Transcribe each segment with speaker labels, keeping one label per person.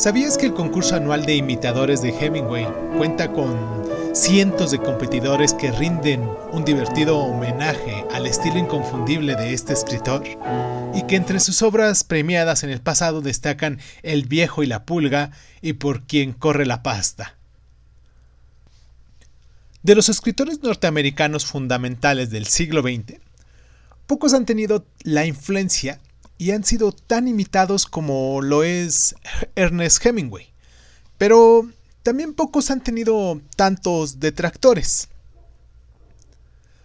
Speaker 1: ¿Sabías que el concurso anual de imitadores de Hemingway cuenta con cientos de competidores que rinden un divertido homenaje al estilo inconfundible de este escritor? Y que entre sus obras premiadas en el pasado destacan El viejo y la pulga y Por quien corre la pasta. De los escritores norteamericanos fundamentales del siglo XX, pocos han tenido la influencia y han sido tan imitados como lo es Ernest Hemingway. Pero también pocos han tenido tantos detractores.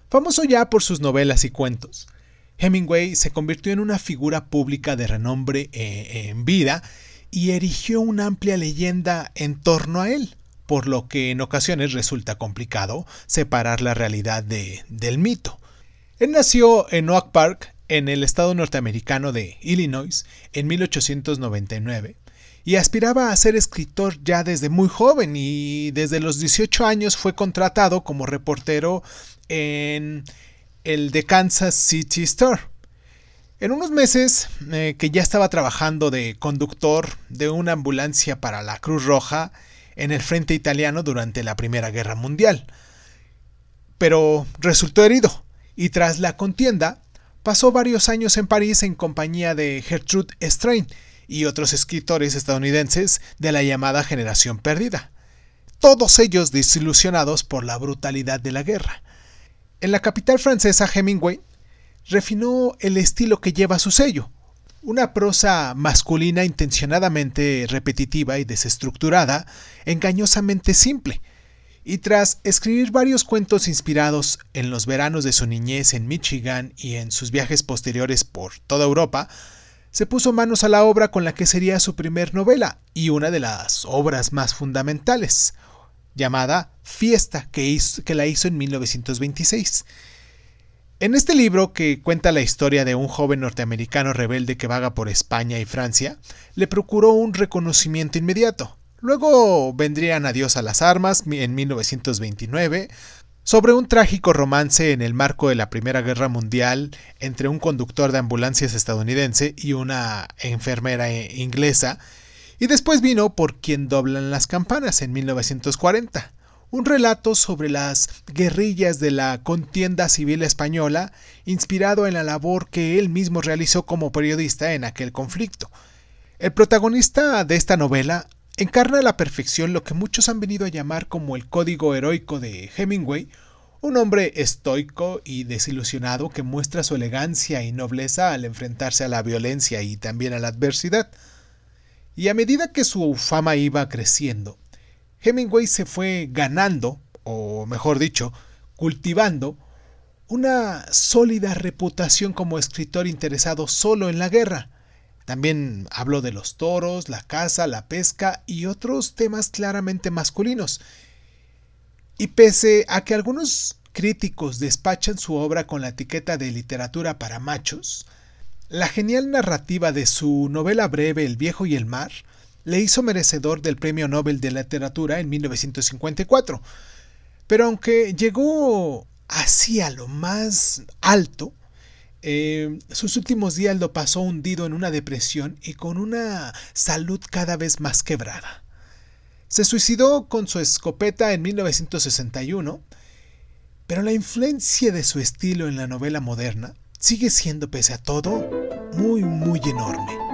Speaker 1: Famoso ya por sus novelas y cuentos, Hemingway se convirtió en una figura pública de renombre eh, en vida y erigió una amplia leyenda en torno a él, por lo que en ocasiones resulta complicado separar la realidad del mito. Él nació en Oak Park, en el estado norteamericano de Illinois en 1899 y aspiraba a ser escritor ya desde muy joven y desde los 18 años fue contratado como reportero en el de Kansas City Store. En unos meses eh, que ya estaba trabajando de conductor de una ambulancia para la Cruz Roja en el frente italiano durante la Primera Guerra Mundial. Pero resultó herido y tras la contienda Pasó varios años en París en compañía de Gertrude Strain y otros escritores estadounidenses de la llamada generación perdida, todos ellos desilusionados por la brutalidad de la guerra. En la capital francesa Hemingway refinó el estilo que lleva su sello, una prosa masculina intencionadamente repetitiva y desestructurada, engañosamente simple, y tras escribir varios cuentos inspirados en los veranos de su niñez en Michigan y en sus viajes posteriores por toda Europa, se puso manos a la obra con la que sería su primer novela y una de las obras más fundamentales, llamada Fiesta, que, que la hizo en 1926. En este libro, que cuenta la historia de un joven norteamericano rebelde que vaga por España y Francia, le procuró un reconocimiento inmediato. Luego vendrían Adiós a las Armas en 1929, sobre un trágico romance en el marco de la Primera Guerra Mundial entre un conductor de ambulancias estadounidense y una enfermera eh, inglesa, y después vino Por quien doblan las campanas en 1940, un relato sobre las guerrillas de la contienda civil española, inspirado en la labor que él mismo realizó como periodista en aquel conflicto. El protagonista de esta novela encarna a la perfección lo que muchos han venido a llamar como el código heroico de Hemingway, un hombre estoico y desilusionado que muestra su elegancia y nobleza al enfrentarse a la violencia y también a la adversidad. Y a medida que su fama iba creciendo, Hemingway se fue ganando, o mejor dicho, cultivando, una sólida reputación como escritor interesado solo en la guerra, también hablo de los toros, la caza, la pesca y otros temas claramente masculinos. Y pese a que algunos críticos despachan su obra con la etiqueta de literatura para machos, la genial narrativa de su novela breve El viejo y el mar le hizo merecedor del Premio Nobel de Literatura en 1954. Pero aunque llegó así a lo más alto, eh, sus últimos días lo pasó hundido en una depresión y con una salud cada vez más quebrada. Se suicidó con su escopeta en 1961, pero la influencia de su estilo en la novela moderna sigue siendo, pese a todo, muy, muy enorme.